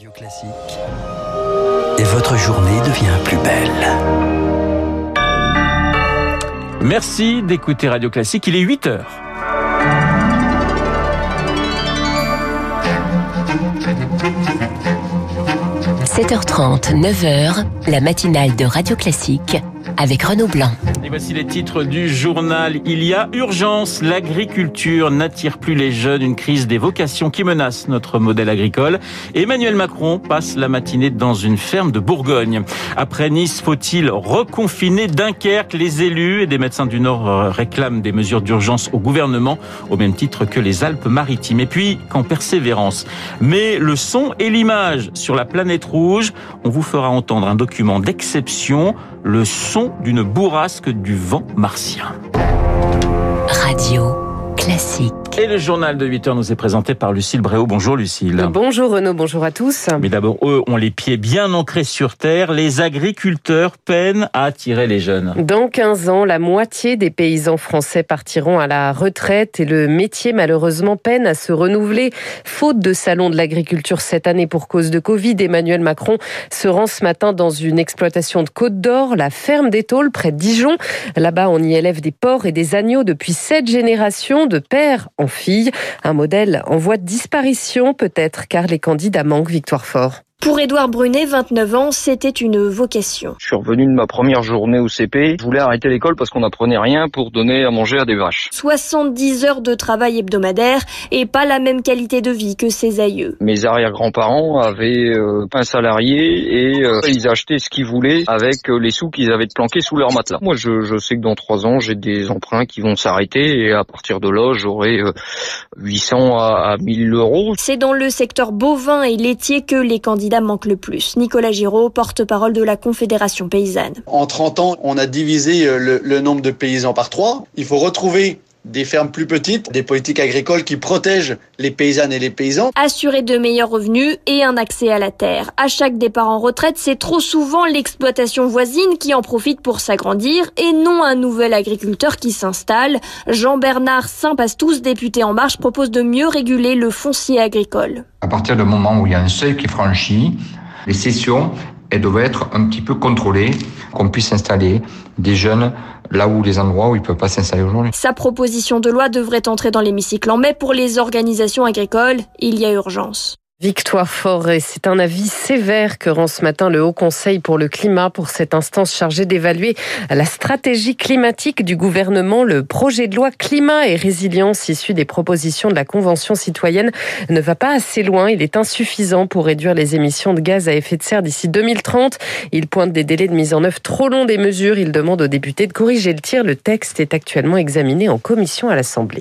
Radio Classique. Et votre journée devient plus belle. Merci d'écouter Radio Classique, il est 8 heures. – 7h30, 9h, la matinale de Radio Classique avec Renaud Blanc. Voici les titres du journal. Il y a urgence. L'agriculture n'attire plus les jeunes. Une crise des vocations qui menace notre modèle agricole. Emmanuel Macron passe la matinée dans une ferme de Bourgogne. Après Nice, faut-il reconfiner Dunkerque? Les élus et des médecins du Nord euh, réclament des mesures d'urgence au gouvernement, au même titre que les Alpes-Maritimes. Et puis, qu'en persévérance. Mais le son et l'image sur la planète rouge, on vous fera entendre un document d'exception le son d'une bourrasque du vent martien. Radio classique. Et le journal de 8 heures nous est présenté par Lucille Bréau. Bonjour Lucille. Bonjour Renaud, bonjour à tous. Mais d'abord, eux ont les pieds bien ancrés sur terre. Les agriculteurs peinent à attirer les jeunes. Dans 15 ans, la moitié des paysans français partiront à la retraite et le métier malheureusement peine à se renouveler. Faute de salon de l'agriculture cette année pour cause de Covid, Emmanuel Macron se rend ce matin dans une exploitation de Côte d'Or, la ferme des Taules près de Dijon. Là-bas, on y élève des porcs et des agneaux depuis sept générations de pères en fille. Un modèle en voie de disparition peut-être car les candidats manquent Victoire Fort. Pour Édouard Brunet, 29 ans, c'était une vocation. Je suis revenu de ma première journée au CP. Je voulais arrêter l'école parce qu'on n'apprenait rien pour donner à manger à des vaches. 70 heures de travail hebdomadaire et pas la même qualité de vie que ses aïeux. Mes arrière-grands-parents avaient euh, un salarié et euh, ils achetaient ce qu'ils voulaient avec euh, les sous qu'ils avaient planqués sous leur matelas. Moi, je, je sais que dans trois ans, j'ai des emprunts qui vont s'arrêter et à partir de là, j'aurai 800 à, à 1000 euros. C'est dans le secteur bovin et laitier que les candidats manque le plus. Nicolas Giraud, porte-parole de la Confédération paysanne. En 30 ans, on a divisé euh, le nombre de paysans par trois. Il faut retrouver des fermes plus petites, des politiques agricoles qui protègent les paysannes et les paysans. Assurer de meilleurs revenus et un accès à la terre. À chaque départ en retraite, c'est trop souvent l'exploitation voisine qui en profite pour s'agrandir et non un nouvel agriculteur qui s'installe. Jean-Bernard Saint-Pastous, député En Marche, propose de mieux réguler le foncier agricole. À partir du moment où il y a un seuil qui est franchi, les cessions, elles doivent être un petit peu contrôlées, qu'on puisse installer des jeunes là où les endroits où ils ne peuvent pas s'installer aujourd'hui. Sa proposition de loi devrait entrer dans l'hémicycle en mai. Pour les organisations agricoles, il y a urgence. Victoire Forêt, c'est un avis sévère que rend ce matin le Haut Conseil pour le climat pour cette instance chargée d'évaluer la stratégie climatique du gouvernement. Le projet de loi climat et résilience issu des propositions de la Convention citoyenne ne va pas assez loin. Il est insuffisant pour réduire les émissions de gaz à effet de serre d'ici 2030. Il pointe des délais de mise en œuvre trop longs des mesures. Il demande aux députés de corriger le tir. Le texte est actuellement examiné en commission à l'Assemblée.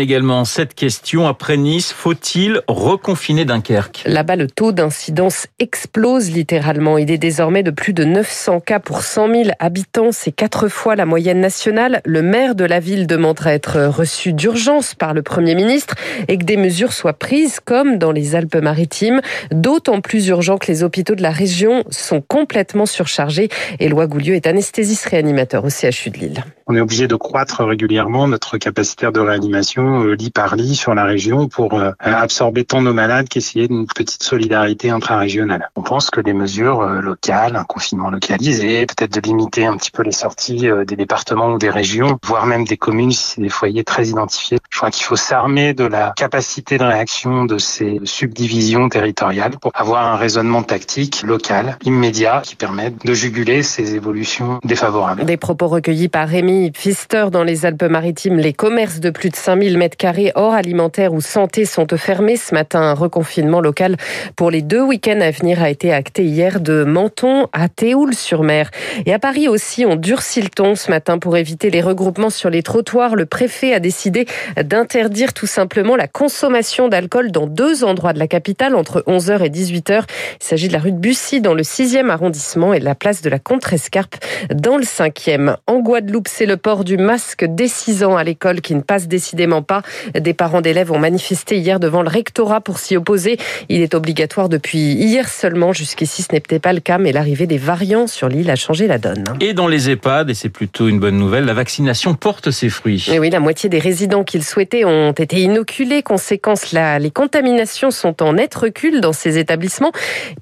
Également. Cette question après Nice, faut-il reconfiner Dunkerque. Là-bas, le taux d'incidence explose littéralement. Il est désormais de plus de 900 cas pour 100 000 habitants. C'est quatre fois la moyenne nationale. Le maire de la ville demandera à être reçu d'urgence par le Premier ministre et que des mesures soient prises comme dans les Alpes-Maritimes. D'autant plus urgent que les hôpitaux de la région sont complètement surchargés. Éloi Goulieu est anesthésiste réanimateur au CHU de Lille. On est obligé de croître régulièrement notre capacité de réanimation lit par lit sur la région pour euh, absorber tant nos malades qu'essayer d'une petite solidarité intra-régionale. On pense que des mesures euh, locales, un confinement localisé, peut-être de limiter un petit peu les sorties euh, des départements ou des régions, voire même des communes si c'est des foyers très identifiés. Je crois qu'il faut s'armer de la capacité de réaction de ces subdivisions territoriales pour avoir un raisonnement tactique local, immédiat, qui permette de juguler ces évolutions défavorables. Des propos recueillis par Rémi Pfister dans les Alpes-Maritimes. Les commerces de plus de 5000 mètres carrés hors alimentaire ou santé sont fermés ce matin. Un reconfinement local pour les deux week-ends à venir a été acté hier de Menton à Théoul-sur-Mer. Et à Paris aussi, on durcit le ton ce matin pour éviter les regroupements sur les trottoirs. Le préfet a décidé d'interdire tout simplement la consommation d'alcool dans deux endroits de la capitale entre 11h et 18h. Il s'agit de la rue de Bussy dans le 6e arrondissement et de la place de la Contrescarpe dans le 5e. En Guadeloupe, c'est le port du masque dès 6 ans à l'école qui ne passe décidément pas. Des parents d'élèves ont manifesté hier devant le rectorat pour s'y opposer imposé. Il est obligatoire depuis hier seulement. Jusqu'ici, ce n'était pas le cas, mais l'arrivée des variants sur l'île a changé la donne. Et dans les EHPAD, et c'est plutôt une bonne nouvelle, la vaccination porte ses fruits. Et oui, la moitié des résidents qu'ils souhaitaient ont été inoculés. Conséquence, là, les contaminations sont en net recul dans ces établissements.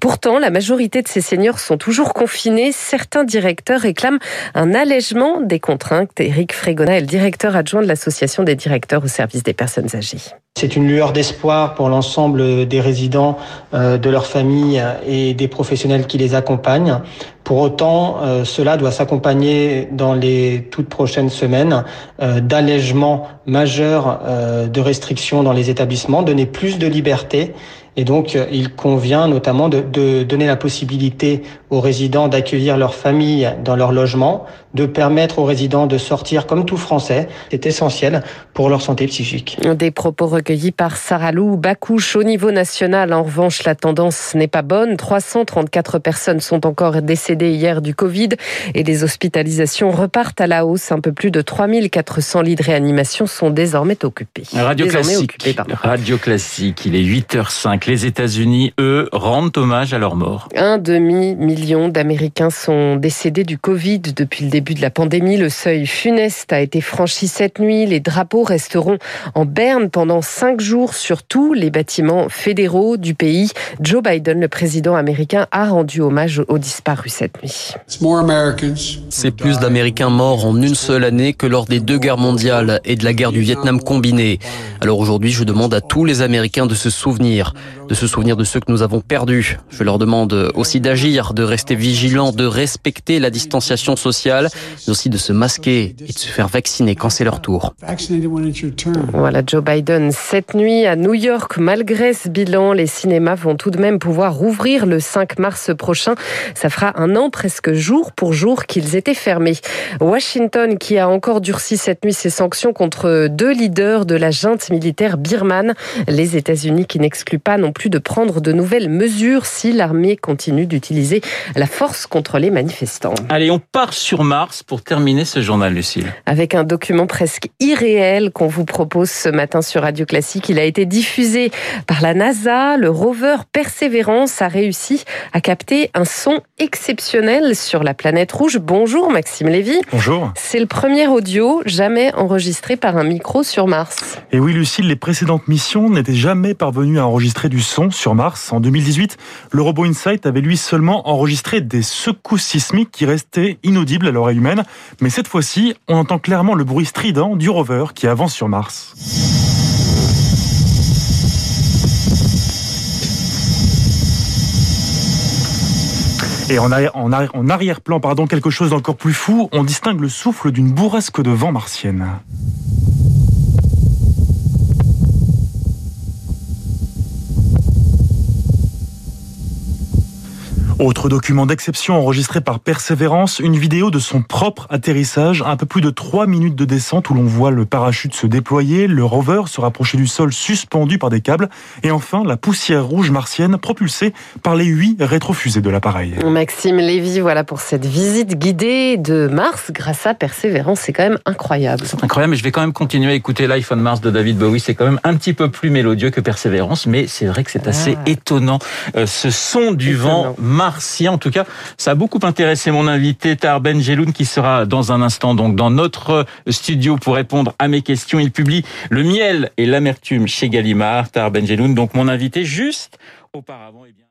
Pourtant, la majorité de ces seniors sont toujours confinés. Certains directeurs réclament un allègement des contraintes. Eric Frégona est le directeur adjoint de l'Association des directeurs au service des personnes âgées. C'est une lueur d'espoir pour l'ensemble des résidents, euh, de leurs familles et des professionnels qui les accompagnent. Pour autant, euh, cela doit s'accompagner dans les toutes prochaines semaines euh, d'allègements majeurs de restrictions dans les établissements, donner plus de liberté et donc, il convient notamment de, de, donner la possibilité aux résidents d'accueillir leur famille dans leur logement, de permettre aux résidents de sortir comme tout Français. C'est essentiel pour leur santé psychique. Des propos recueillis par Sarah Lou Bacouche. Au niveau national, en revanche, la tendance n'est pas bonne. 334 personnes sont encore décédées hier du Covid et les hospitalisations repartent à la hausse. Un peu plus de 3400 lits de réanimation sont désormais occupés. Radio Classique. Radio Classique. Il est 8h05. Les États-Unis, eux, rendent hommage à leur mort. Un demi-million d'Américains sont décédés du Covid depuis le début de la pandémie. Le seuil funeste a été franchi cette nuit. Les drapeaux resteront en berne pendant cinq jours sur tous les bâtiments fédéraux du pays. Joe Biden, le président américain, a rendu hommage aux disparus cette nuit. C'est plus d'Américains morts en une seule année que lors des deux guerres mondiales et de la guerre du Vietnam combinée. Alors aujourd'hui, je demande à tous les Américains de se souvenir de se souvenir de ceux que nous avons perdus. Je leur demande aussi d'agir, de rester vigilants, de respecter la distanciation sociale, mais aussi de se masquer et de se faire vacciner quand c'est leur tour. Voilà Joe Biden. Cette nuit à New York, malgré ce bilan, les cinémas vont tout de même pouvoir rouvrir le 5 mars prochain. Ça fera un an presque jour pour jour qu'ils étaient fermés. Washington qui a encore durci cette nuit ses sanctions contre deux leaders de la junte militaire birmane. Les États-Unis qui n'excluent pas non plus de prendre de nouvelles mesures si l'armée continue d'utiliser la force contre les manifestants. Allez, on part sur Mars pour terminer ce journal, Lucille. Avec un document presque irréel qu'on vous propose ce matin sur Radio Classique. Il a été diffusé par la NASA. Le rover Perseverance a réussi à capter un son exceptionnel sur la planète rouge. Bonjour Maxime Lévy. Bonjour. C'est le premier audio jamais enregistré par un micro sur Mars. Et oui, Lucille, les précédentes missions n'étaient jamais parvenues à enregistrer du son sur Mars. En 2018, le robot InSight avait lui seulement enregistré des secousses sismiques qui restaient inaudibles à l'oreille humaine. Mais cette fois-ci, on entend clairement le bruit strident du rover qui avance sur Mars. Et en, arrière-plan, pardon, quelque chose d'encore plus fou, on distingue le souffle d'une bourrasque de vent martienne. Autre document d'exception enregistré par Persévérance, une vidéo de son propre atterrissage, un peu plus de 3 minutes de descente où l'on voit le parachute se déployer, le rover se rapprocher du sol suspendu par des câbles, et enfin la poussière rouge martienne propulsée par les huit rétrofusées de l'appareil. Maxime Lévy, voilà pour cette visite guidée de Mars grâce à Persévérance, c'est quand même incroyable. C'est incroyable, mais je vais quand même continuer à écouter l'iPhone Mars de David Bowie, c'est quand même un petit peu plus mélodieux que Persévérance, mais c'est vrai que c'est assez ah. étonnant. Euh, ce son du vent Martien. En tout cas, ça a beaucoup intéressé mon invité Tar Benjeloun qui sera dans un instant donc dans notre studio pour répondre à mes questions. Il publie Le miel et l'amertume chez Gallimard. Tar Benjeloun, donc mon invité juste auparavant. Eh bien...